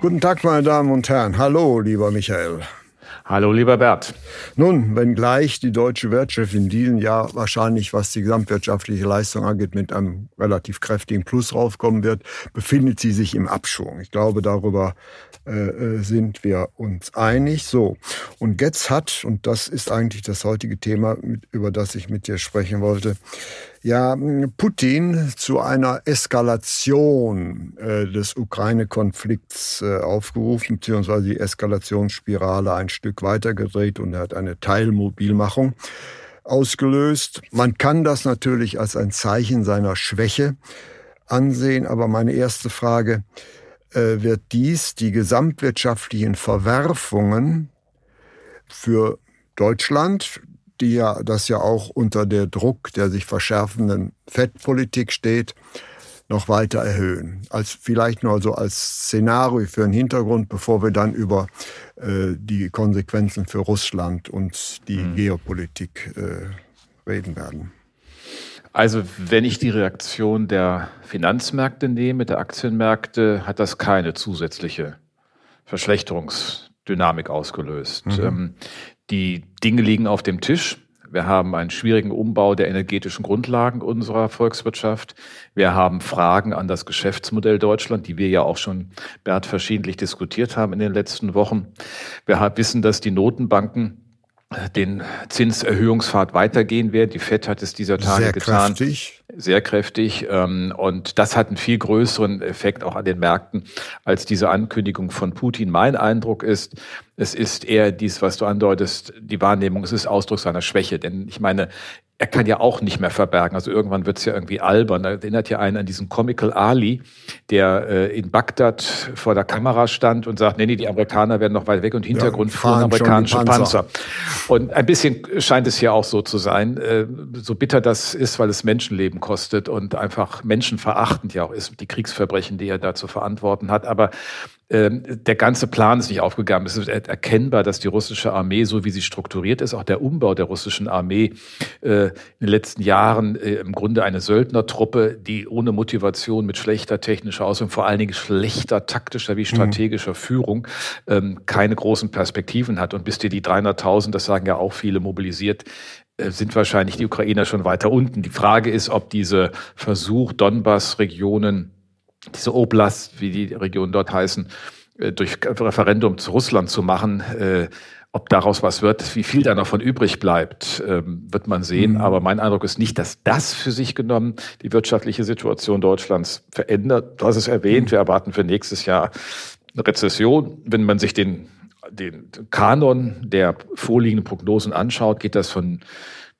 Guten Tag, meine Damen und Herren. Hallo, lieber Michael. Hallo, lieber Bert. Nun, wenngleich die deutsche Wirtschaft in diesem Jahr wahrscheinlich, was die gesamtwirtschaftliche Leistung angeht, mit einem relativ kräftigen Plus raufkommen wird, befindet sie sich im Abschwung. Ich glaube, darüber äh, äh sind wir uns einig. So, und jetzt hat, und das ist eigentlich das heutige Thema, über das ich mit dir sprechen wollte, ja Putin zu einer Eskalation äh, des Ukraine-Konflikts äh, aufgerufen, beziehungsweise die Eskalationsspirale ein Stück weitergedreht und er hat eine Teilmobilmachung ausgelöst. Man kann das natürlich als ein Zeichen seiner Schwäche ansehen, aber meine erste Frage, äh, wird dies die gesamtwirtschaftlichen Verwerfungen für Deutschland, die ja, das ja auch unter der Druck der sich verschärfenden Fettpolitik steht, noch weiter erhöhen. Als vielleicht nur so als Szenario für einen Hintergrund, bevor wir dann über äh, die Konsequenzen für Russland und die mhm. Geopolitik äh, reden werden. Also wenn ich die Reaktion der Finanzmärkte nehme, der Aktienmärkte, hat das keine zusätzliche Verschlechterungsdynamik ausgelöst. Mhm. Ähm, die Dinge liegen auf dem Tisch. Wir haben einen schwierigen Umbau der energetischen Grundlagen unserer Volkswirtschaft. Wir haben Fragen an das Geschäftsmodell Deutschland, die wir ja auch schon, Bert, verschiedentlich diskutiert haben in den letzten Wochen. Wir wissen, dass die Notenbanken den Zinserhöhungspfad weitergehen werden. Die FED hat es dieser Tage Sehr getan. Kräftig. Sehr kräftig. Ähm, und das hat einen viel größeren Effekt auch an den Märkten als diese Ankündigung von Putin. Mein Eindruck ist, es ist eher dies, was du andeutest, die Wahrnehmung, es ist Ausdruck seiner Schwäche. Denn ich meine, er kann ja auch nicht mehr verbergen. Also irgendwann wird es ja irgendwie albern. Da erinnert ja einen an diesen Comical Ali, der äh, in Bagdad vor der Kamera stand und sagt, nee, nee, die Amerikaner werden noch weit weg und Hintergrund ja, fuhren amerikanische Panzer. Panzer. Und ein bisschen scheint es hier auch so zu sein. Äh, so bitter das ist, weil es Menschenleben kostet und einfach menschenverachtend ja auch ist, die Kriegsverbrechen, die er da zu verantworten hat. Aber ähm, der ganze Plan ist nicht aufgegangen. Es ist erkennbar, dass die russische Armee, so wie sie strukturiert ist, auch der Umbau der russischen Armee äh, in den letzten Jahren äh, im Grunde eine Söldnertruppe, die ohne Motivation mit schlechter technischer Ausbildung, vor allen Dingen schlechter taktischer wie mhm. strategischer mhm. Führung, ähm, keine großen Perspektiven hat. Und bis dir die 300.000, das sagen ja auch viele, mobilisiert, äh, sind wahrscheinlich die Ukrainer schon weiter unten. Die Frage ist, ob diese Versuch, Donbass-Regionen diese Oblast, wie die Regionen dort heißen, durch Referendum zu Russland zu machen. Äh, ob daraus was wird, wie viel da noch von übrig bleibt, ähm, wird man sehen. Mhm. Aber mein Eindruck ist nicht, dass das für sich genommen die wirtschaftliche Situation Deutschlands verändert. Du hast es erwähnt, mhm. wir erwarten für nächstes Jahr eine Rezession. Wenn man sich den, den Kanon der vorliegenden Prognosen anschaut, geht das von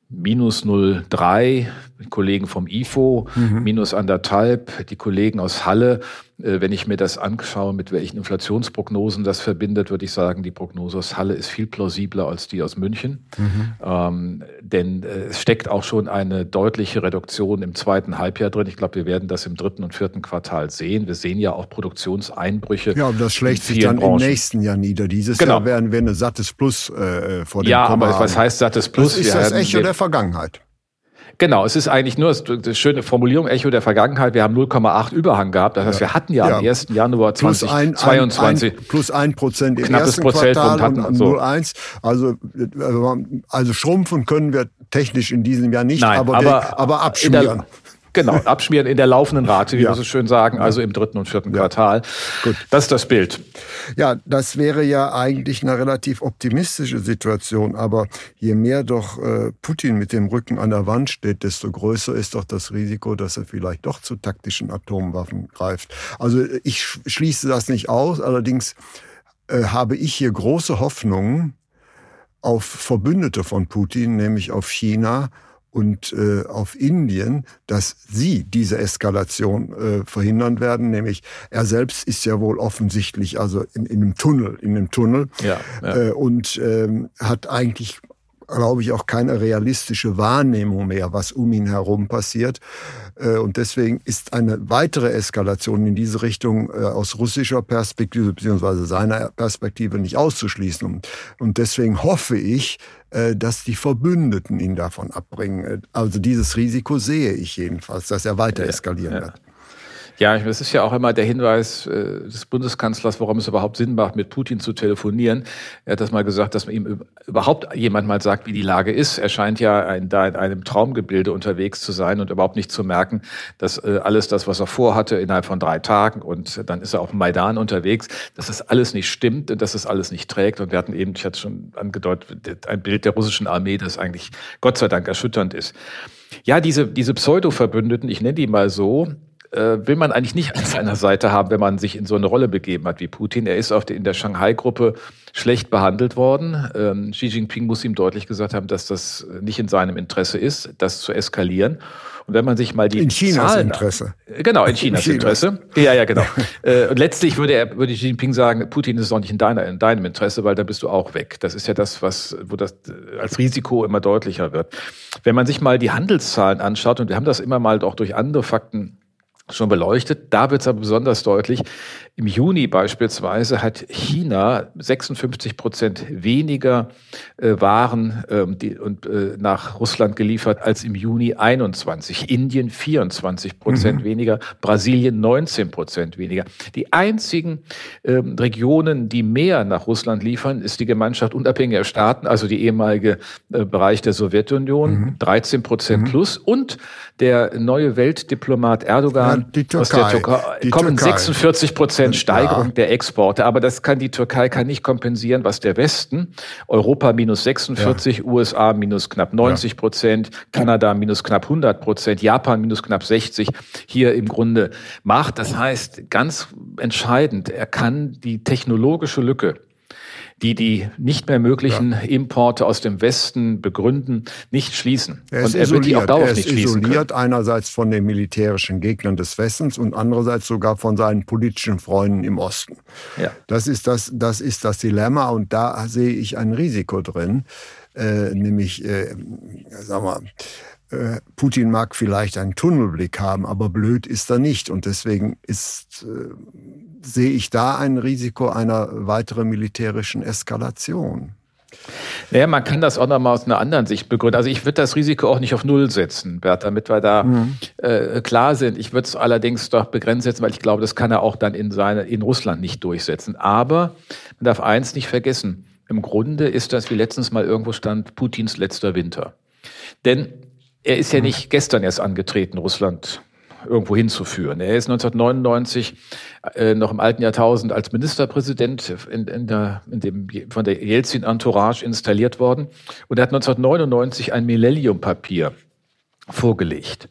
minus 0,3, Kollegen vom IFO, mhm. minus anderthalb, die Kollegen aus Halle äh, wenn ich mir das anschaue, mit welchen Inflationsprognosen das verbindet, würde ich sagen, die Prognose aus Halle ist viel plausibler als die aus München. Mhm. Ähm, denn äh, es steckt auch schon eine deutliche Reduktion im zweiten Halbjahr drin. Ich glaube, wir werden das im dritten und vierten Quartal sehen. Wir sehen ja auch Produktionseinbrüche. Ja, aber das schlägt sich dann Branchen. im nächsten Jahr nieder. Dieses genau. Jahr werden wir eine sattes Plus äh, vor dem Ja, Komma aber was heißt sattes Plus? Das ist wir das Echo der Vergangenheit. Genau, es ist eigentlich nur eine schöne Formulierung, Echo der Vergangenheit. Wir haben 0,8 Überhang gehabt. Das heißt, wir hatten ja, ja. am 1. Januar 2022 plus ein Prozent im knappes ersten Quartal hatten, und so. 0,1. Also, äh, also schrumpfen können wir technisch in diesem Jahr nicht, Nein, aber, aber, aber abschmieren. Genau, abschmieren in der laufenden Rate, wie ja. wir so schön sagen, also im dritten und vierten ja. Quartal. Gut. Das ist das Bild. Ja, das wäre ja eigentlich eine relativ optimistische Situation, aber je mehr doch äh, Putin mit dem Rücken an der Wand steht, desto größer ist doch das Risiko, dass er vielleicht doch zu taktischen Atomwaffen greift. Also ich schließe das nicht aus, allerdings äh, habe ich hier große Hoffnungen auf Verbündete von Putin, nämlich auf China und äh, auf Indien, dass sie diese Eskalation äh, verhindern werden. Nämlich er selbst ist ja wohl offensichtlich also in, in einem Tunnel, in einem Tunnel ja, ja. Äh, und ähm, hat eigentlich glaube ich, auch keine realistische Wahrnehmung mehr, was um ihn herum passiert. Äh, und deswegen ist eine weitere Eskalation in diese Richtung äh, aus russischer Perspektive beziehungsweise seiner Perspektive nicht auszuschließen. Und deswegen hoffe ich, äh, dass die Verbündeten ihn davon abbringen. Also dieses Risiko sehe ich jedenfalls, dass er weiter eskalieren ja, ja. wird. Ja, das ist ja auch immer der Hinweis äh, des Bundeskanzlers, warum es überhaupt Sinn macht, mit Putin zu telefonieren. Er hat das mal gesagt, dass man ihm überhaupt jemand mal sagt, wie die Lage ist. Er scheint ja ein, da in einem Traumgebilde unterwegs zu sein und überhaupt nicht zu merken, dass äh, alles das, was er vorhatte, innerhalb von drei Tagen und dann ist er auf dem Maidan unterwegs, dass das alles nicht stimmt und dass das alles nicht trägt. Und wir hatten eben, ich hatte schon angedeutet, ein Bild der russischen Armee, das eigentlich Gott sei Dank erschütternd ist. Ja, diese, diese Pseudo-Verbündeten, ich nenne die mal so, äh, will man eigentlich nicht an seiner Seite haben, wenn man sich in so eine Rolle begeben hat wie Putin. Er ist auf die, in der Shanghai-Gruppe schlecht behandelt worden. Ähm, Xi Jinping muss ihm deutlich gesagt haben, dass das nicht in seinem Interesse ist, das zu eskalieren. Und wenn man sich mal die in Chinas Zahlen, Interesse. Genau, in Chinas in Interesse. Ja, ja, genau. Äh, und letztlich würde er, würde Xi Jinping sagen, Putin ist auch nicht in deiner, in deinem Interesse, weil da bist du auch weg. Das ist ja das, was, wo das als Risiko immer deutlicher wird. Wenn man sich mal die Handelszahlen anschaut, und wir haben das immer mal auch durch andere Fakten schon beleuchtet. Da wird es aber besonders deutlich. Im Juni beispielsweise hat China 56 Prozent weniger äh, Waren ähm, die, und, äh, nach Russland geliefert als im Juni 21. Indien 24 Prozent mhm. weniger, Brasilien 19 Prozent weniger. Die einzigen ähm, Regionen, die mehr nach Russland liefern, ist die Gemeinschaft unabhängiger Staaten, also die ehemalige äh, Bereich der Sowjetunion, mhm. 13 Prozent mhm. plus und der neue Weltdiplomat Erdogan ja, Türkei, aus der Türkei kommen Türkei. 46 Prozent Steigerung ja. der Exporte. Aber das kann die Türkei kann nicht kompensieren, was der Westen, Europa minus 46, ja. USA minus knapp 90 Prozent, Kanada minus knapp 100 Prozent, Japan minus knapp 60 hier im Grunde macht. Das heißt, ganz entscheidend, er kann die technologische Lücke die die nicht mehr möglichen ja. Importe aus dem Westen begründen, nicht schließen. Er ist und er isoliert. wird die auch dauerhaft er nicht schließen isoliert können. einerseits von den militärischen Gegnern des Westens und andererseits sogar von seinen politischen Freunden im Osten. Ja. Das, ist das, das ist das Dilemma und da sehe ich ein Risiko drin, äh, nämlich, äh, sag mal, äh, Putin mag vielleicht einen Tunnelblick haben, aber blöd ist er nicht. Und deswegen ist, äh, sehe ich da ein Risiko einer weiteren militärischen Eskalation. Naja, man kann das auch nochmal aus einer anderen Sicht begründen. Also ich würde das Risiko auch nicht auf Null setzen, Bert, damit wir da mhm. äh, klar sind. Ich würde es allerdings doch begrenzt setzen, weil ich glaube, das kann er auch dann in, seine, in Russland nicht durchsetzen. Aber man darf eins nicht vergessen. Im Grunde ist das, wie letztens mal irgendwo stand, Putins letzter Winter. Denn er ist ja mhm. nicht gestern erst angetreten, Russland irgendwo hinzuführen. Er ist 1999 äh, noch im alten Jahrtausend als Ministerpräsident in, in der, in dem, von der Jelzin-Entourage installiert worden und er hat 1999 ein Millennium-Papier vorgelegt.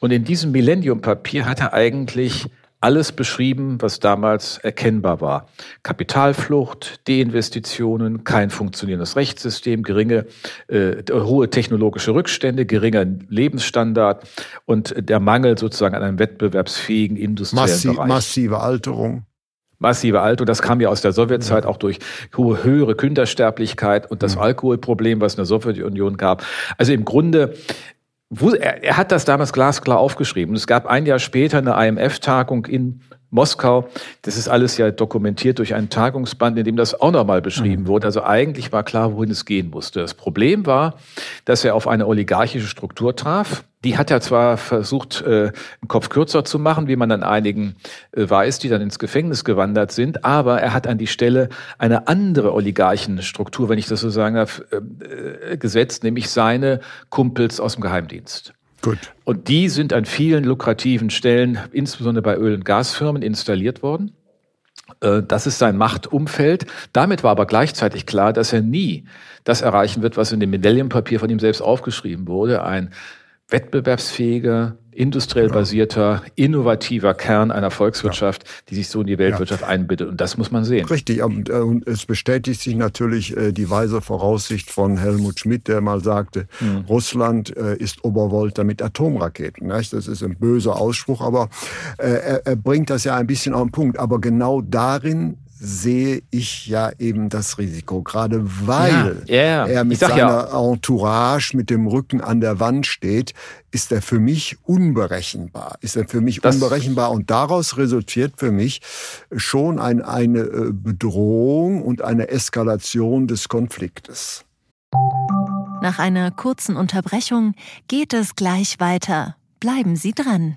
Und in diesem Millennium-Papier hat er eigentlich alles beschrieben, was damals erkennbar war. Kapitalflucht, Deinvestitionen, kein funktionierendes Rechtssystem, geringe, äh, hohe technologische Rückstände, geringer Lebensstandard und der Mangel sozusagen an einem wettbewerbsfähigen industriellen Massi Bereich. Massive Alterung massive Alterung. Das kam ja aus der Sowjetzeit auch durch hohe, höhere Kindersterblichkeit und das Alkoholproblem, was in der Sowjetunion gab. Also im Grunde er, hat das damals glasklar aufgeschrieben. Es gab ein Jahr später eine IMF-Tagung in Moskau. Das ist alles ja dokumentiert durch einen Tagungsband, in dem das auch nochmal beschrieben mhm. wurde. Also eigentlich war klar, wohin es gehen musste. Das Problem war, dass er auf eine oligarchische Struktur traf. Die hat er zwar versucht, äh, im Kopf kürzer zu machen, wie man an einigen äh, weiß, die dann ins Gefängnis gewandert sind, aber er hat an die Stelle eine andere Oligarchenstruktur, wenn ich das so sagen darf, äh, gesetzt, nämlich seine Kumpels aus dem Geheimdienst. Gut. Und die sind an vielen lukrativen Stellen, insbesondere bei Öl- und Gasfirmen, installiert worden. Äh, das ist sein Machtumfeld. Damit war aber gleichzeitig klar, dass er nie das erreichen wird, was in dem Medaillenpapier von ihm selbst aufgeschrieben wurde. Ein wettbewerbsfähiger, industriell basierter, innovativer Kern einer Volkswirtschaft, ja. die sich so in die Weltwirtschaft ja. einbindet. Und das muss man sehen. Richtig. Und, äh, und es bestätigt sich natürlich äh, die weise Voraussicht von Helmut Schmidt, der mal sagte, mhm. Russland äh, ist Obervolta mit Atomraketen. Das ist ein böser Ausspruch, aber er, er bringt das ja ein bisschen auf den Punkt. Aber genau darin sehe ich ja eben das Risiko, gerade weil ja, yeah. er mit seiner ja. Entourage mit dem Rücken an der Wand steht, ist er für mich unberechenbar. Ist er für mich das unberechenbar und daraus resultiert für mich schon ein, eine äh, Bedrohung und eine Eskalation des Konfliktes. Nach einer kurzen Unterbrechung geht es gleich weiter. Bleiben Sie dran.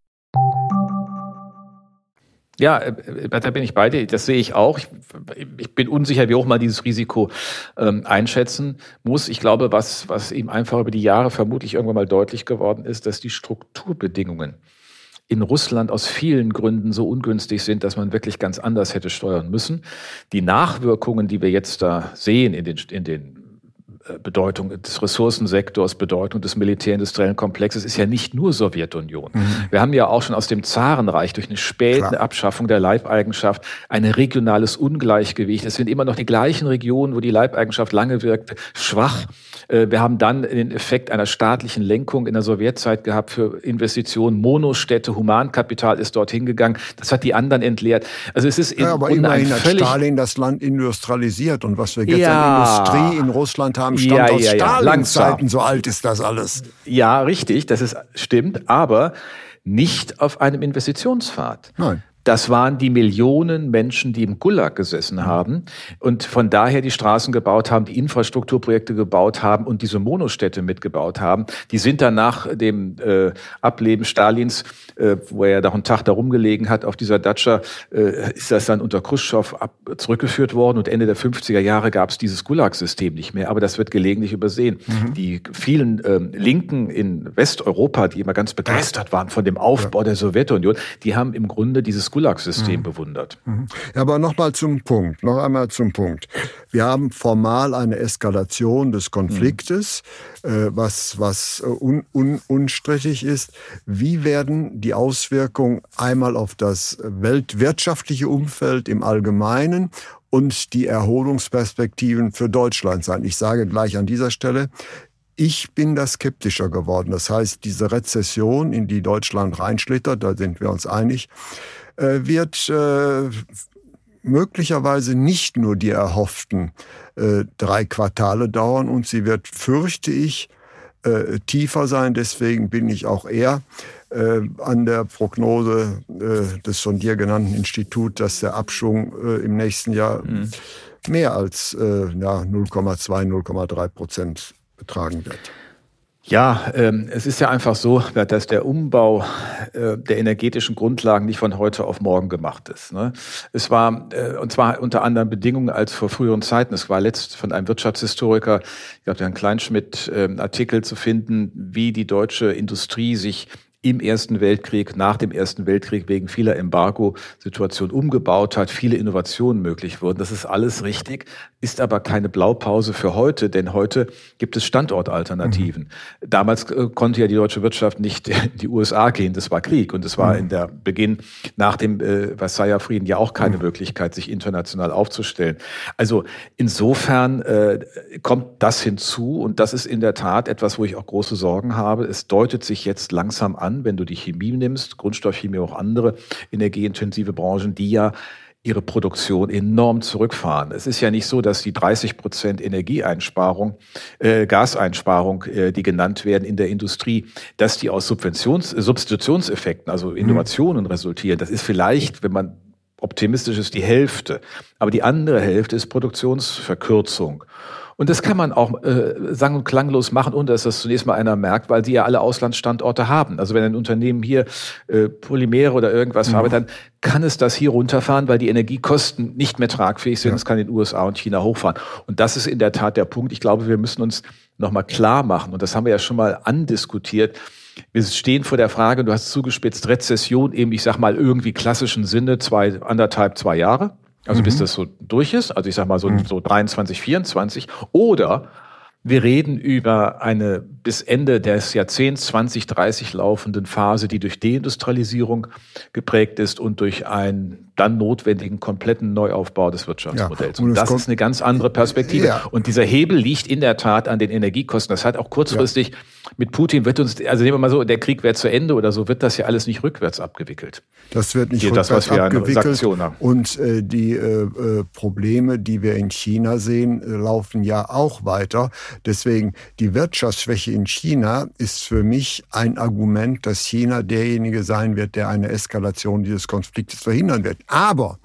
Ja, äh, da bin ich bei dir. Das sehe ich auch. Ich, bin unsicher, wie hoch man dieses Risiko ähm, einschätzen muss. Ich glaube, was, was ihm einfach über die Jahre vermutlich irgendwann mal deutlich geworden ist, dass die Strukturbedingungen in Russland aus vielen Gründen so ungünstig sind, dass man wirklich ganz anders hätte steuern müssen. Die Nachwirkungen, die wir jetzt da sehen in den, in den äh, Bedeutung des Ressourcensektors, Bedeutung des militärindustriellen Komplexes ist ja nicht nur Sowjetunion. Mhm. Wir haben ja auch schon aus dem Zarenreich durch eine späte Klar. Abschaffung der Leibeigenschaft ein regionales Ungleichgewicht. Es sind immer noch die gleichen Regionen, wo die Leibeigenschaft lange wirkte, schwach. Äh, wir haben dann den Effekt einer staatlichen Lenkung in der Sowjetzeit gehabt für Investitionen. Monostädte, Humankapital ist dorthin gegangen. Das hat die anderen entleert. Also es ist ja, aber immerhin hat Stalin das Land industrialisiert und was wir jetzt ja. an Industrie in Russland haben, stammt ja, aus ja, ja. Stalin-Zeiten. So alt ist das alles. Ja, richtig, das ist stimmt, aber nicht auf einem Investitionspfad. Nein. Das waren die Millionen Menschen, die im Gulag gesessen haben und von daher die Straßen gebaut haben, die Infrastrukturprojekte gebaut haben und diese Monostädte mitgebaut haben. Die sind dann nach dem äh, Ableben Stalins, äh, wo er ja da einen Tag da rumgelegen hat auf dieser Datscha, äh, ist das dann unter Khrushchev ab, zurückgeführt worden und Ende der 50er Jahre gab es dieses Gulag-System nicht mehr. Aber das wird gelegentlich übersehen. Mhm. Die vielen ähm, Linken in Westeuropa, die immer ganz begeistert waren von dem Aufbau ja. der Sowjetunion, die haben im Grunde dieses Gulag-System mhm. bewundert. Mhm. Ja, aber nochmal zum Punkt, noch einmal zum Punkt. Wir haben formal eine Eskalation des Konfliktes, mhm. äh, was, was un, un, unstrittig ist. Wie werden die Auswirkungen einmal auf das weltwirtschaftliche Umfeld im Allgemeinen und die Erholungsperspektiven für Deutschland sein? Ich sage gleich an dieser Stelle, ich bin da skeptischer geworden. Das heißt, diese Rezession, in die Deutschland reinschlittert, da sind wir uns einig, äh, wird äh, möglicherweise nicht nur die erhofften äh, drei Quartale dauern und sie wird, fürchte ich, tiefer sein. Deswegen bin ich auch eher an der Prognose des von dir genannten Instituts, dass der Abschwung im nächsten Jahr mhm. mehr als ja, 0,2, 0,3 Prozent betragen wird. Ja, ähm, es ist ja einfach so, dass der Umbau äh, der energetischen Grundlagen nicht von heute auf morgen gemacht ist. Ne? Es war, äh, und zwar unter anderen Bedingungen als vor früheren Zeiten. Es war letzt von einem Wirtschaftshistoriker, ich glaube, Herrn Kleinschmidt, äh, Artikel zu finden, wie die deutsche Industrie sich im Ersten Weltkrieg, nach dem Ersten Weltkrieg wegen vieler Embargo-Situationen umgebaut hat, viele Innovationen möglich wurden. Das ist alles richtig, ist aber keine Blaupause für heute, denn heute gibt es Standortalternativen. Mhm. Damals äh, konnte ja die deutsche Wirtschaft nicht in die USA gehen, das war Krieg und es war mhm. in der Beginn nach dem äh, Versailler Frieden ja auch keine mhm. Möglichkeit, sich international aufzustellen. Also insofern äh, kommt das hinzu und das ist in der Tat etwas, wo ich auch große Sorgen habe. Es deutet sich jetzt langsam an, an, wenn du die Chemie nimmst, Grundstoffchemie, auch andere energieintensive Branchen, die ja ihre Produktion enorm zurückfahren. Es ist ja nicht so, dass die 30 Prozent Energieeinsparung, äh, Gaseinsparung, äh, die genannt werden in der Industrie, dass die aus Subventions Substitutionseffekten, also Innovationen mhm. resultieren. Das ist vielleicht, wenn man optimistisch ist, die Hälfte. Aber die andere Hälfte ist Produktionsverkürzung. Und das kann man auch äh, sang- und klanglos machen, ohne dass das zunächst mal einer merkt, weil die ja alle Auslandsstandorte haben. Also wenn ein Unternehmen hier äh, Polymere oder irgendwas mhm. verarbeitet, dann kann es das hier runterfahren, weil die Energiekosten nicht mehr tragfähig sind. Es kann in den USA und China hochfahren. Und das ist in der Tat der Punkt. Ich glaube, wir müssen uns nochmal klar machen, und das haben wir ja schon mal andiskutiert, wir stehen vor der Frage, du hast zugespitzt, Rezession eben, ich sag mal, irgendwie klassischen Sinne, zwei, anderthalb, zwei Jahre. Also mhm. bis das so durch ist, also ich sag mal so, mhm. so 23, 24. Oder wir reden über eine bis Ende des Jahrzehnts 2030 laufenden Phase, die durch Deindustrialisierung geprägt ist und durch einen dann notwendigen kompletten Neuaufbau des Wirtschaftsmodells. Ja, und, und das ist eine ganz andere Perspektive. Ja. Und dieser Hebel liegt in der Tat an den Energiekosten. Das hat auch kurzfristig ja. mit Putin wird uns, also nehmen wir mal so, der Krieg wäre zu Ende oder so, wird das ja alles nicht rückwärts abgewickelt. Das wird nicht Hier, rückwärts das, was wir abgewickelt. Haben. Und äh, die äh, äh, Probleme, die wir in China sehen, äh, laufen ja auch weiter. Deswegen die Wirtschaftsschwäche in China ist für mich ein Argument, dass China derjenige sein wird, der eine Eskalation dieses Konfliktes verhindern wird. Aber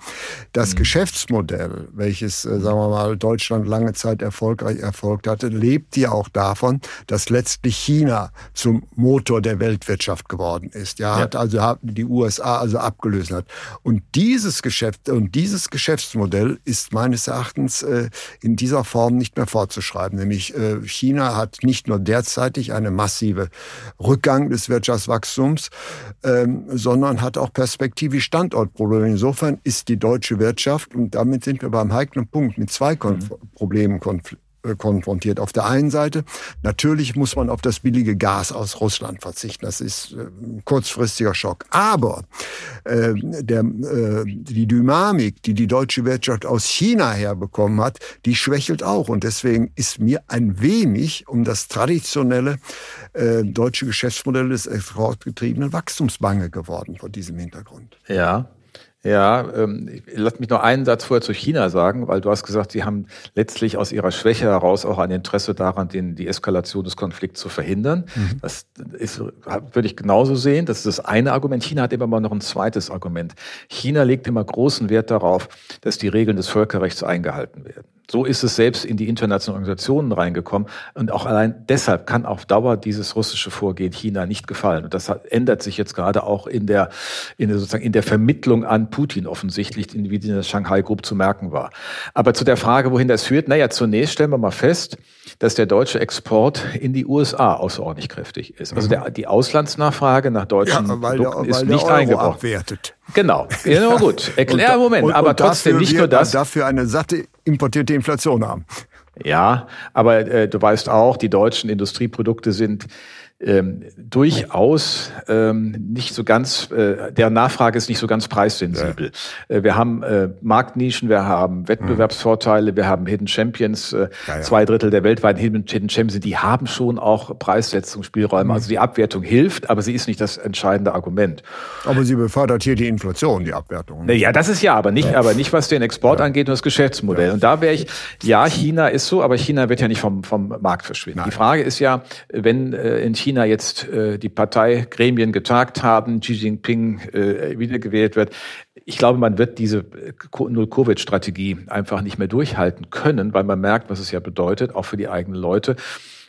das mhm. Geschäftsmodell, welches, äh, sagen wir mal, Deutschland lange Zeit erfolgreich erfolgt hatte, lebt ja auch davon, dass letztlich China zum Motor der Weltwirtschaft geworden ist. Ja, ja. hat also hat die USA also abgelöst hat. Und dieses Geschäft und dieses Geschäftsmodell ist meines Erachtens äh, in dieser Form nicht mehr fortzuschreiben. Nämlich äh, China hat nicht nur derzeitig eine massive Rückgang des Wirtschaftswachstums, ähm, sondern hat auch perspektivisch Standortprobleme. Insofern ist die deutsche Wirtschaft, und damit sind wir beim heiklen Punkt, mit zwei Konf mhm. Problemen konfrontiert äh, konfrontiert. Auf der einen Seite, natürlich muss man auf das billige Gas aus Russland verzichten. Das ist äh, ein kurzfristiger Schock. Aber äh, der, äh, die Dynamik, die die deutsche Wirtschaft aus China herbekommen hat, die schwächelt auch. Und deswegen ist mir ein wenig um das traditionelle äh, deutsche Geschäftsmodell des exportgetriebenen Wachstums bange geworden vor diesem Hintergrund. Ja, ja, ähm, lass mich noch einen Satz vorher zu China sagen, weil du hast gesagt, sie haben letztlich aus ihrer Schwäche heraus auch ein Interesse daran, den, die Eskalation des Konflikts zu verhindern. Mhm. Das ist, würde ich genauso sehen. Das ist das eine Argument. China hat immer mal noch ein zweites Argument. China legt immer großen Wert darauf, dass die Regeln des Völkerrechts eingehalten werden. So ist es selbst in die internationalen Organisationen reingekommen. Und auch allein deshalb kann auf Dauer dieses russische Vorgehen China nicht gefallen. Und das ändert sich jetzt gerade auch in der, in der, sozusagen in der Vermittlung an Putin offensichtlich, wie in der Shanghai Group zu merken war. Aber zu der Frage, wohin das führt, naja, zunächst stellen wir mal fest, dass der deutsche Export in die USA außerordentlich kräftig ist. Also der, die Auslandsnachfrage nach deutschen ja, Produkten der, ist nicht eingebrochen. Abwertet. Genau, ja, gut. Erklär, Moment, und, aber und trotzdem nicht nur das. Dafür eine satte importierte Inflation haben. Ja, aber äh, du weißt auch, die deutschen Industrieprodukte sind ähm, durchaus ähm, nicht so ganz, äh, der Nachfrage ist nicht so ganz preissensibel. Ja. Äh, wir haben äh, Marktnischen, wir haben Wettbewerbsvorteile, wir haben Hidden Champions, äh, ja, ja. zwei Drittel der weltweiten Hidden, Hidden Champions, die haben schon auch Preissetzungsspielräume. Mhm. Also die Abwertung hilft, aber sie ist nicht das entscheidende Argument. Aber sie befördert hier die Inflation, die Abwertung. Ja, das ist ja, aber nicht, aber nicht was den Export angeht und das Geschäftsmodell. Und da wäre ich, ja, China ist so, aber China wird ja nicht vom, vom Markt verschwinden. Nein. Die Frage ist ja, wenn äh, in China China jetzt äh, die Parteigremien getagt haben, Xi Jinping äh, wiedergewählt wird. Ich glaube, man wird diese äh, Null-Covid-Strategie einfach nicht mehr durchhalten können, weil man merkt, was es ja bedeutet, auch für die eigenen Leute.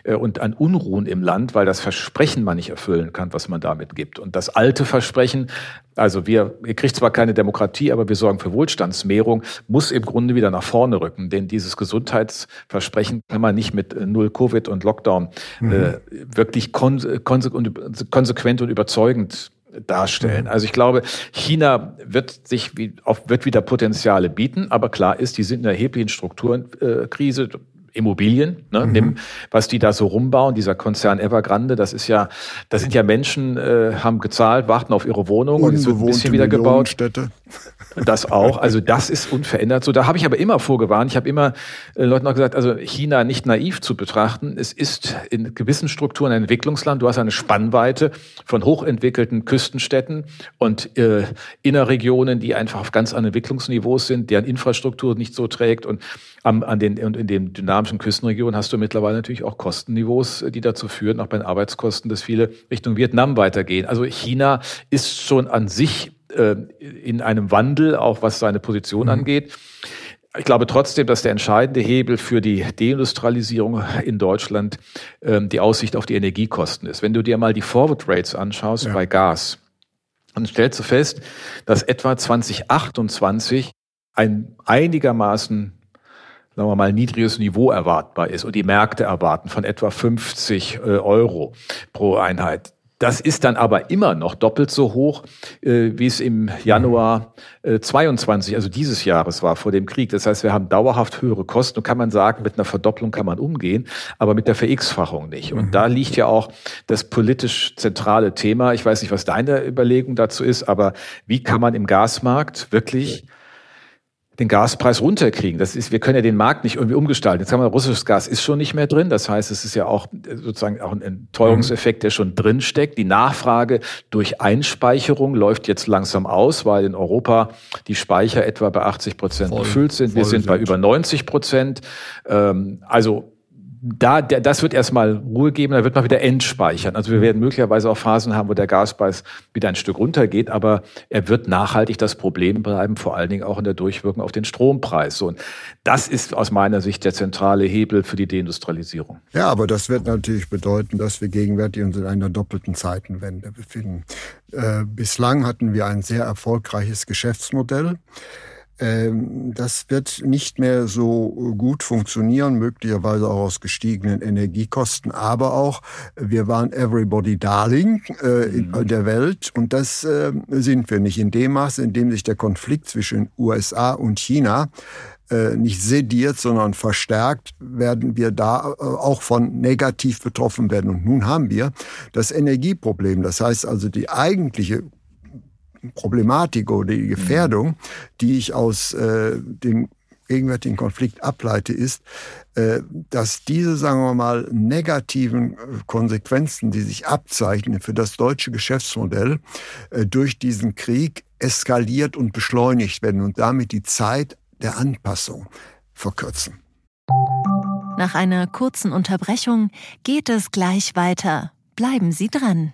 Äh, und an Unruhen im Land, weil das Versprechen man nicht erfüllen kann, was man damit gibt. Und das alte Versprechen, also wir, ihr kriegt zwar keine Demokratie, aber wir sorgen für Wohlstandsmehrung, muss im Grunde wieder nach vorne rücken. Denn dieses Gesundheitsversprechen kann man nicht mit äh, Null Covid und Lockdown mhm. äh, wirklich konse konse konsequent und überzeugend darstellen. Mhm. Also ich glaube, China wird sich wie, wird wieder Potenziale bieten, aber klar ist, die sind in einer erheblichen Strukturkrise. Immobilien, ne? Mhm. Nimm, was die da so rumbauen, dieser Konzern Evergrande, das ist ja, das sind ja Menschen, äh, haben gezahlt, warten auf ihre Wohnung und wird ein bisschen wieder gebaut. Das auch, also das ist unverändert so. Da habe ich aber immer vorgewarnt, ich habe immer äh, Leuten auch gesagt, also China nicht naiv zu betrachten. Es ist in gewissen Strukturen ein Entwicklungsland. Du hast eine Spannweite von hochentwickelten Küstenstädten und äh, Innerregionen, die einfach auf ganz anderen Entwicklungsniveaus sind, deren Infrastruktur nicht so trägt und am, an den, und in den dynamischen Küstenregionen hast du mittlerweile natürlich auch Kostenniveaus, die dazu führen, auch bei den Arbeitskosten, dass viele Richtung Vietnam weitergehen. Also China ist schon an sich äh, in einem Wandel, auch was seine Position mhm. angeht. ich glaube trotzdem, dass der entscheidende Hebel für die Deindustrialisierung in Deutschland ähm, die Aussicht auf die Energiekosten ist. Wenn du dir mal die Forward Rates anschaust ja. bei Gas, dann stellst du fest, dass etwa 2028 ein einigermaßen sagen wir mal, niedriges Niveau erwartbar ist und die Märkte erwarten von etwa 50 äh, Euro pro Einheit. Das ist dann aber immer noch doppelt so hoch, äh, wie es im Januar äh, 22, also dieses Jahres war vor dem Krieg. Das heißt, wir haben dauerhaft höhere Kosten und kann man sagen, mit einer Verdopplung kann man umgehen, aber mit der VerX-Fachung nicht. Und mhm. da liegt ja auch das politisch zentrale Thema. Ich weiß nicht, was deine Überlegung dazu ist, aber wie kann man im Gasmarkt wirklich den Gaspreis runterkriegen. Das ist, wir können ja den Markt nicht irgendwie umgestalten. Jetzt haben wir, russisches Gas ist schon nicht mehr drin. Das heißt, es ist ja auch sozusagen auch ein Teuerungseffekt, der schon drin steckt. Die Nachfrage durch Einspeicherung läuft jetzt langsam aus, weil in Europa die Speicher etwa bei 80 Prozent gefüllt sind. Wir sind, sind bei über 90 Prozent. Ähm, also da, der, das wird erstmal Ruhe geben, dann wird man wieder entspeichern. Also wir werden möglicherweise auch Phasen haben, wo der Gaspreis wieder ein Stück runtergeht, aber er wird nachhaltig das Problem bleiben, vor allen Dingen auch in der Durchwirkung auf den Strompreis. Und das ist aus meiner Sicht der zentrale Hebel für die Deindustrialisierung. Ja, aber das wird natürlich bedeuten, dass wir gegenwärtig uns in einer doppelten Zeitenwende befinden. Äh, bislang hatten wir ein sehr erfolgreiches Geschäftsmodell. Ähm, das wird nicht mehr so gut funktionieren, möglicherweise auch aus gestiegenen Energiekosten, aber auch wir waren Everybody Darling äh, in mhm. der Welt und das äh, sind wir nicht in dem Maße, in dem sich der Konflikt zwischen USA und China äh, nicht sediert, sondern verstärkt, werden wir da auch von negativ betroffen werden. Und nun haben wir das Energieproblem. Das heißt also, die eigentliche Problematik oder die Gefährdung, die ich aus äh, dem gegenwärtigen Konflikt ableite, ist, äh, dass diese, sagen wir mal, negativen äh, Konsequenzen, die sich abzeichnen für das deutsche Geschäftsmodell, äh, durch diesen Krieg eskaliert und beschleunigt werden und damit die Zeit der Anpassung verkürzen. Nach einer kurzen Unterbrechung geht es gleich weiter. Bleiben Sie dran.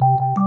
you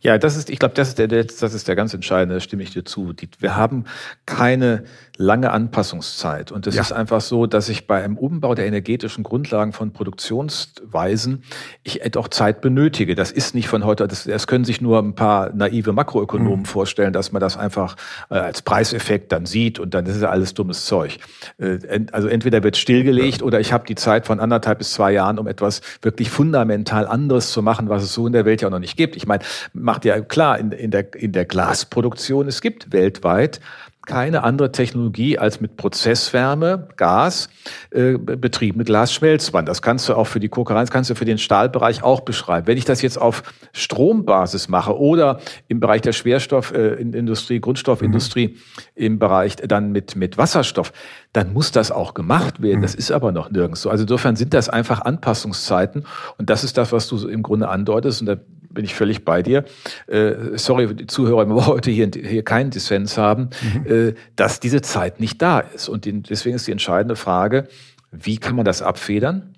Ja, das ist, ich glaube, das ist der, das ist der ganz entscheidende, da stimme ich dir zu. Die, wir haben keine lange Anpassungszeit. Und es ja. ist einfach so, dass ich bei einem Umbau der energetischen Grundlagen von Produktionsweisen ich doch Zeit benötige. Das ist nicht von heute, das, das können sich nur ein paar naive Makroökonomen mhm. vorstellen, dass man das einfach äh, als Preiseffekt dann sieht und dann ist ja alles dummes Zeug. Äh, also entweder wird stillgelegt ja. oder ich habe die Zeit von anderthalb bis zwei Jahren, um etwas wirklich fundamental anderes zu machen, was es so in der Welt ja auch noch nicht gibt. Ich meine, macht ja klar, in, in, der, in der Glasproduktion, es gibt weltweit keine andere Technologie als mit Prozesswärme, Gas, äh, betriebene Glasschmelzwand. Das kannst du auch für die Kokerei, das kannst du für den Stahlbereich auch beschreiben. Wenn ich das jetzt auf Strombasis mache oder im Bereich der Schwerstoffindustrie, äh, Grundstoffindustrie, mhm. im Bereich dann mit, mit Wasserstoff, dann muss das auch gemacht werden. Das mhm. ist aber noch nirgends so. Also insofern sind das einfach Anpassungszeiten. Und das ist das, was du im Grunde andeutest. Und da bin ich völlig bei dir. Äh, sorry, die Zuhörer, wenn wir heute hier, hier keinen Dissens haben, mhm. äh, dass diese Zeit nicht da ist. Und die, deswegen ist die entscheidende Frage, wie kann man das abfedern?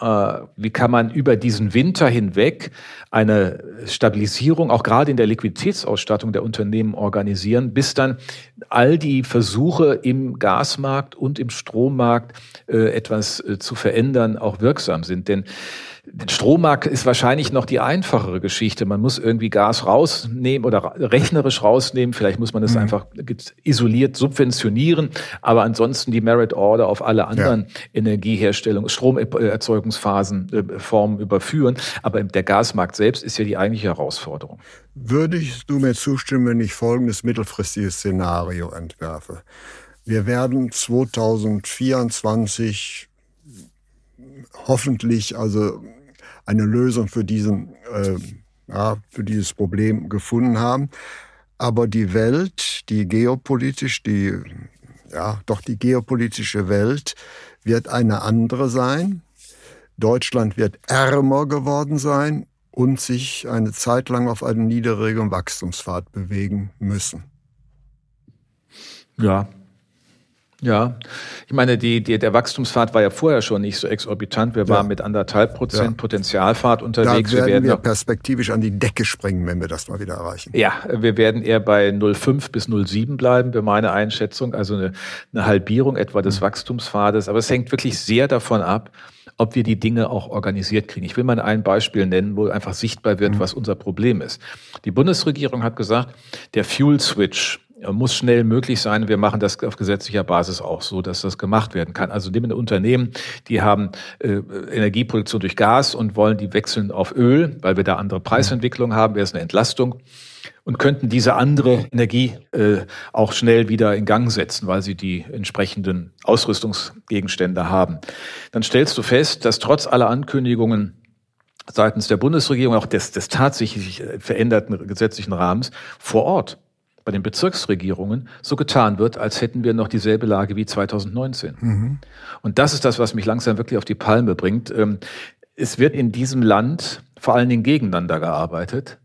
Äh, wie kann man über diesen Winter hinweg eine Stabilisierung auch gerade in der Liquiditätsausstattung der Unternehmen organisieren, bis dann all die Versuche im Gasmarkt und im Strommarkt äh, etwas äh, zu verändern auch wirksam sind. Denn Strommarkt ist wahrscheinlich noch die einfachere Geschichte. Man muss irgendwie Gas rausnehmen oder rechnerisch rausnehmen. Vielleicht muss man es mhm. einfach isoliert subventionieren. Aber ansonsten die Merit Order auf alle anderen ja. Energieherstellung, Stromerzeugungsphasen, äh, Formen überführen. Aber der Gasmarkt selbst ist ja die eigentliche Herausforderung. Würdest du mir zustimmen, wenn ich folgendes mittelfristiges Szenario entwerfe? Wir werden 2024 hoffentlich also eine Lösung für diesen, äh, ja, für dieses Problem gefunden haben. aber die Welt, die geopolitisch, die, ja, doch die geopolitische Welt wird eine andere sein. Deutschland wird ärmer geworden sein und sich eine Zeit lang auf einem niedrigen Wachstumspfad bewegen müssen. Ja, ja, ich meine, die, die, der Wachstumspfad war ja vorher schon nicht so exorbitant. Wir ja. waren mit anderthalb Prozent ja. Potenzialfahrt unterwegs. Da werden wir, werden wir perspektivisch an die Decke springen, wenn wir das mal wieder erreichen. Ja, wir werden eher bei 0,5 bis 0,7 bleiben, für meine Einschätzung. Also eine, eine Halbierung etwa des mhm. Wachstumspfades. Aber es hängt wirklich sehr davon ab, ob wir die Dinge auch organisiert kriegen. Ich will mal ein Beispiel nennen, wo einfach sichtbar wird, mhm. was unser Problem ist. Die Bundesregierung hat gesagt, der Fuel Switch muss schnell möglich sein. Wir machen das auf gesetzlicher Basis auch so, dass das gemacht werden kann. Also nehmen Unternehmen, die haben äh, Energieproduktion durch Gas und wollen die wechseln auf Öl, weil wir da andere Preisentwicklung haben, wäre es eine Entlastung und könnten diese andere Energie äh, auch schnell wieder in Gang setzen, weil sie die entsprechenden Ausrüstungsgegenstände haben. Dann stellst du fest, dass trotz aller Ankündigungen seitens der Bundesregierung, auch des, des tatsächlich veränderten gesetzlichen Rahmens, vor Ort bei den Bezirksregierungen so getan wird, als hätten wir noch dieselbe Lage wie 2019. Mhm. Und das ist das, was mich langsam wirklich auf die Palme bringt. Ähm, es wird in diesem Land vor allen Dingen gegeneinander gearbeitet.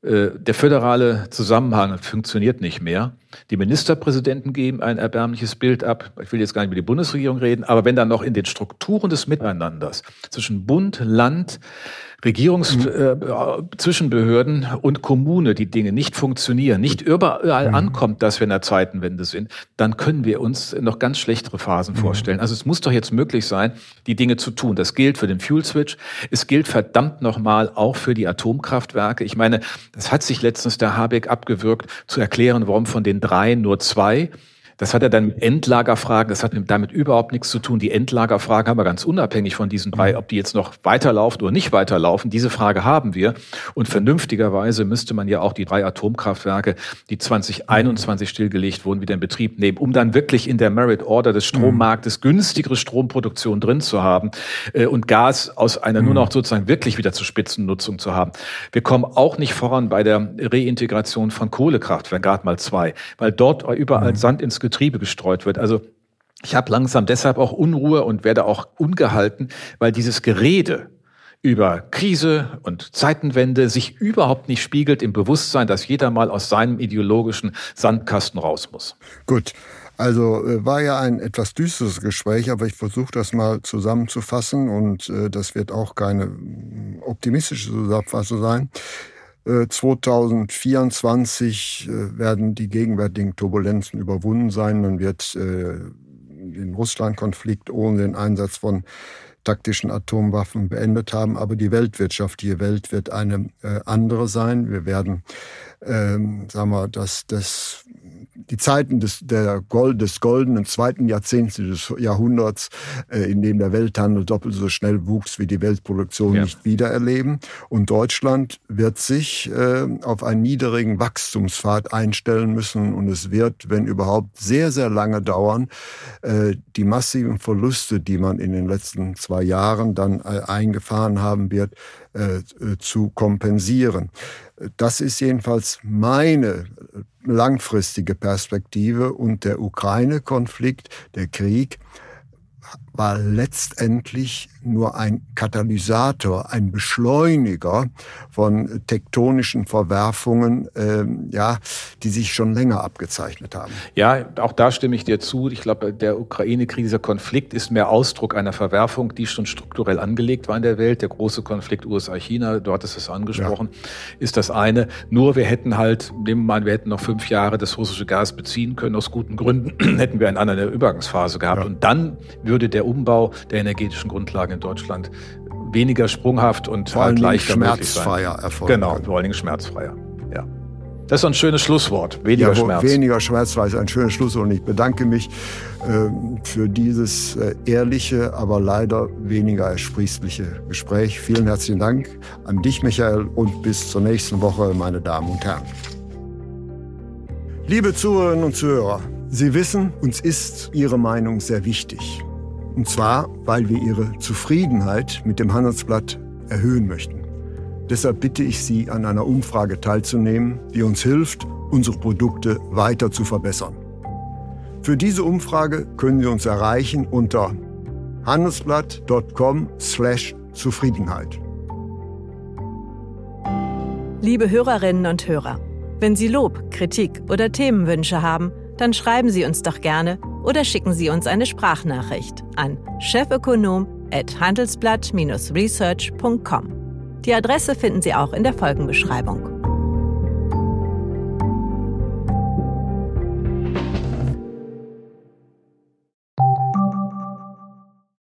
Äh, der föderale Zusammenhang funktioniert nicht mehr. Die Ministerpräsidenten geben ein erbärmliches Bild ab. Ich will jetzt gar nicht über die Bundesregierung reden, aber wenn dann noch in den Strukturen des Miteinanders zwischen Bund, Land, Regierungszwischenbehörden mhm. äh, und Kommune die Dinge nicht funktionieren, nicht überall mhm. ankommt, dass wir in der Zeitenwende sind, dann können wir uns noch ganz schlechtere Phasen mhm. vorstellen. Also es muss doch jetzt möglich sein, die Dinge zu tun. Das gilt für den Fuel Switch. Es gilt verdammt nochmal auch für die Atomkraftwerke. Ich meine, das hat sich letztens der Habeck abgewürgt, zu erklären, warum von den drei nur zwei das hat er dann mit Endlagerfragen, das hat damit überhaupt nichts zu tun. Die Endlagerfragen haben wir ganz unabhängig von diesen drei, ob die jetzt noch weiterlaufen oder nicht weiterlaufen. Diese Frage haben wir. Und vernünftigerweise müsste man ja auch die drei Atomkraftwerke, die 2021 stillgelegt wurden, wieder in Betrieb nehmen, um dann wirklich in der Merit Order des Strommarktes günstigere Stromproduktion drin zu haben äh, und Gas aus einer nur noch sozusagen wirklich wieder zur Spitzennutzung zu haben. Wir kommen auch nicht voran bei der Reintegration von Kohlekraftwerken, gerade mal zwei, weil dort überall Sand ins Getriebe gestreut wird. Also ich habe langsam deshalb auch Unruhe und werde auch ungehalten, weil dieses Gerede über Krise und Zeitenwende sich überhaupt nicht spiegelt im Bewusstsein, dass jeder mal aus seinem ideologischen Sandkasten raus muss. Gut. Also äh, war ja ein etwas düsteres Gespräch, aber ich versuche das mal zusammenzufassen und äh, das wird auch keine mm, optimistische Zusammenfassung sein. 2024 äh, äh, werden die gegenwärtigen Turbulenzen überwunden sein. Man wird äh, den Russland-Konflikt ohne den Einsatz von taktischen Atomwaffen beendet haben. Aber die weltwirtschaftliche Welt wird eine andere sein. Wir werden, ähm, sagen wir, das, das die Zeiten des, der Gold, des goldenen zweiten Jahrzehnts des Jahrhunderts, äh, in dem der Welthandel doppelt so schnell wuchs wie die Weltproduktion, ja. nicht wiedererleben. Und Deutschland wird sich äh, auf einen niedrigen Wachstumspfad einstellen müssen. Und es wird, wenn überhaupt, sehr, sehr lange dauern, äh, die massiven Verluste, die man in den letzten zwei Jahren dann äh, eingefahren haben wird, äh, zu kompensieren. Das ist jedenfalls meine langfristige Perspektive und der Ukraine-Konflikt, der Krieg, war letztendlich nur ein Katalysator, ein Beschleuniger von tektonischen Verwerfungen, ähm, ja, die sich schon länger abgezeichnet haben. Ja, auch da stimme ich dir zu. Ich glaube, der Ukraine-Krieg, dieser Konflikt ist mehr Ausdruck einer Verwerfung, die schon strukturell angelegt war in der Welt. Der große Konflikt USA-China, dort ist es angesprochen, ja. ist das eine. Nur wir hätten halt, nehmen wir mal, wir hätten noch fünf Jahre das russische Gas beziehen können aus guten Gründen, hätten wir eine andere Übergangsphase gehabt. Ja. Und dann würde der Umbau der energetischen Grundlagen in Deutschland weniger sprunghaft und vor halt leichter schmerzfreier erfolgen. Genau, vor allen Dingen schmerzfreier. Ja. Das ist ein schönes Schlusswort. Weniger ja, Schmerz. Weniger schmerzfrei ist ein schönes Schlusswort. Und ich bedanke mich äh, für dieses äh, ehrliche, aber leider weniger ersprießliche Gespräch. Vielen herzlichen Dank an dich, Michael, und bis zur nächsten Woche, meine Damen und Herren. Liebe Zuhörerinnen und Zuhörer, Sie wissen, uns ist Ihre Meinung sehr wichtig. Und zwar, weil wir ihre Zufriedenheit mit dem Handelsblatt erhöhen möchten. Deshalb bitte ich Sie, an einer Umfrage teilzunehmen, die uns hilft, unsere Produkte weiter zu verbessern. Für diese Umfrage können Sie uns erreichen unter handelsblatt.com/zufriedenheit. Liebe Hörerinnen und Hörer, wenn Sie Lob, Kritik oder Themenwünsche haben, dann schreiben Sie uns doch gerne oder schicken Sie uns eine Sprachnachricht an chefökonom@handelsblatt-research.com. Die Adresse finden Sie auch in der Folgenbeschreibung.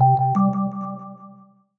you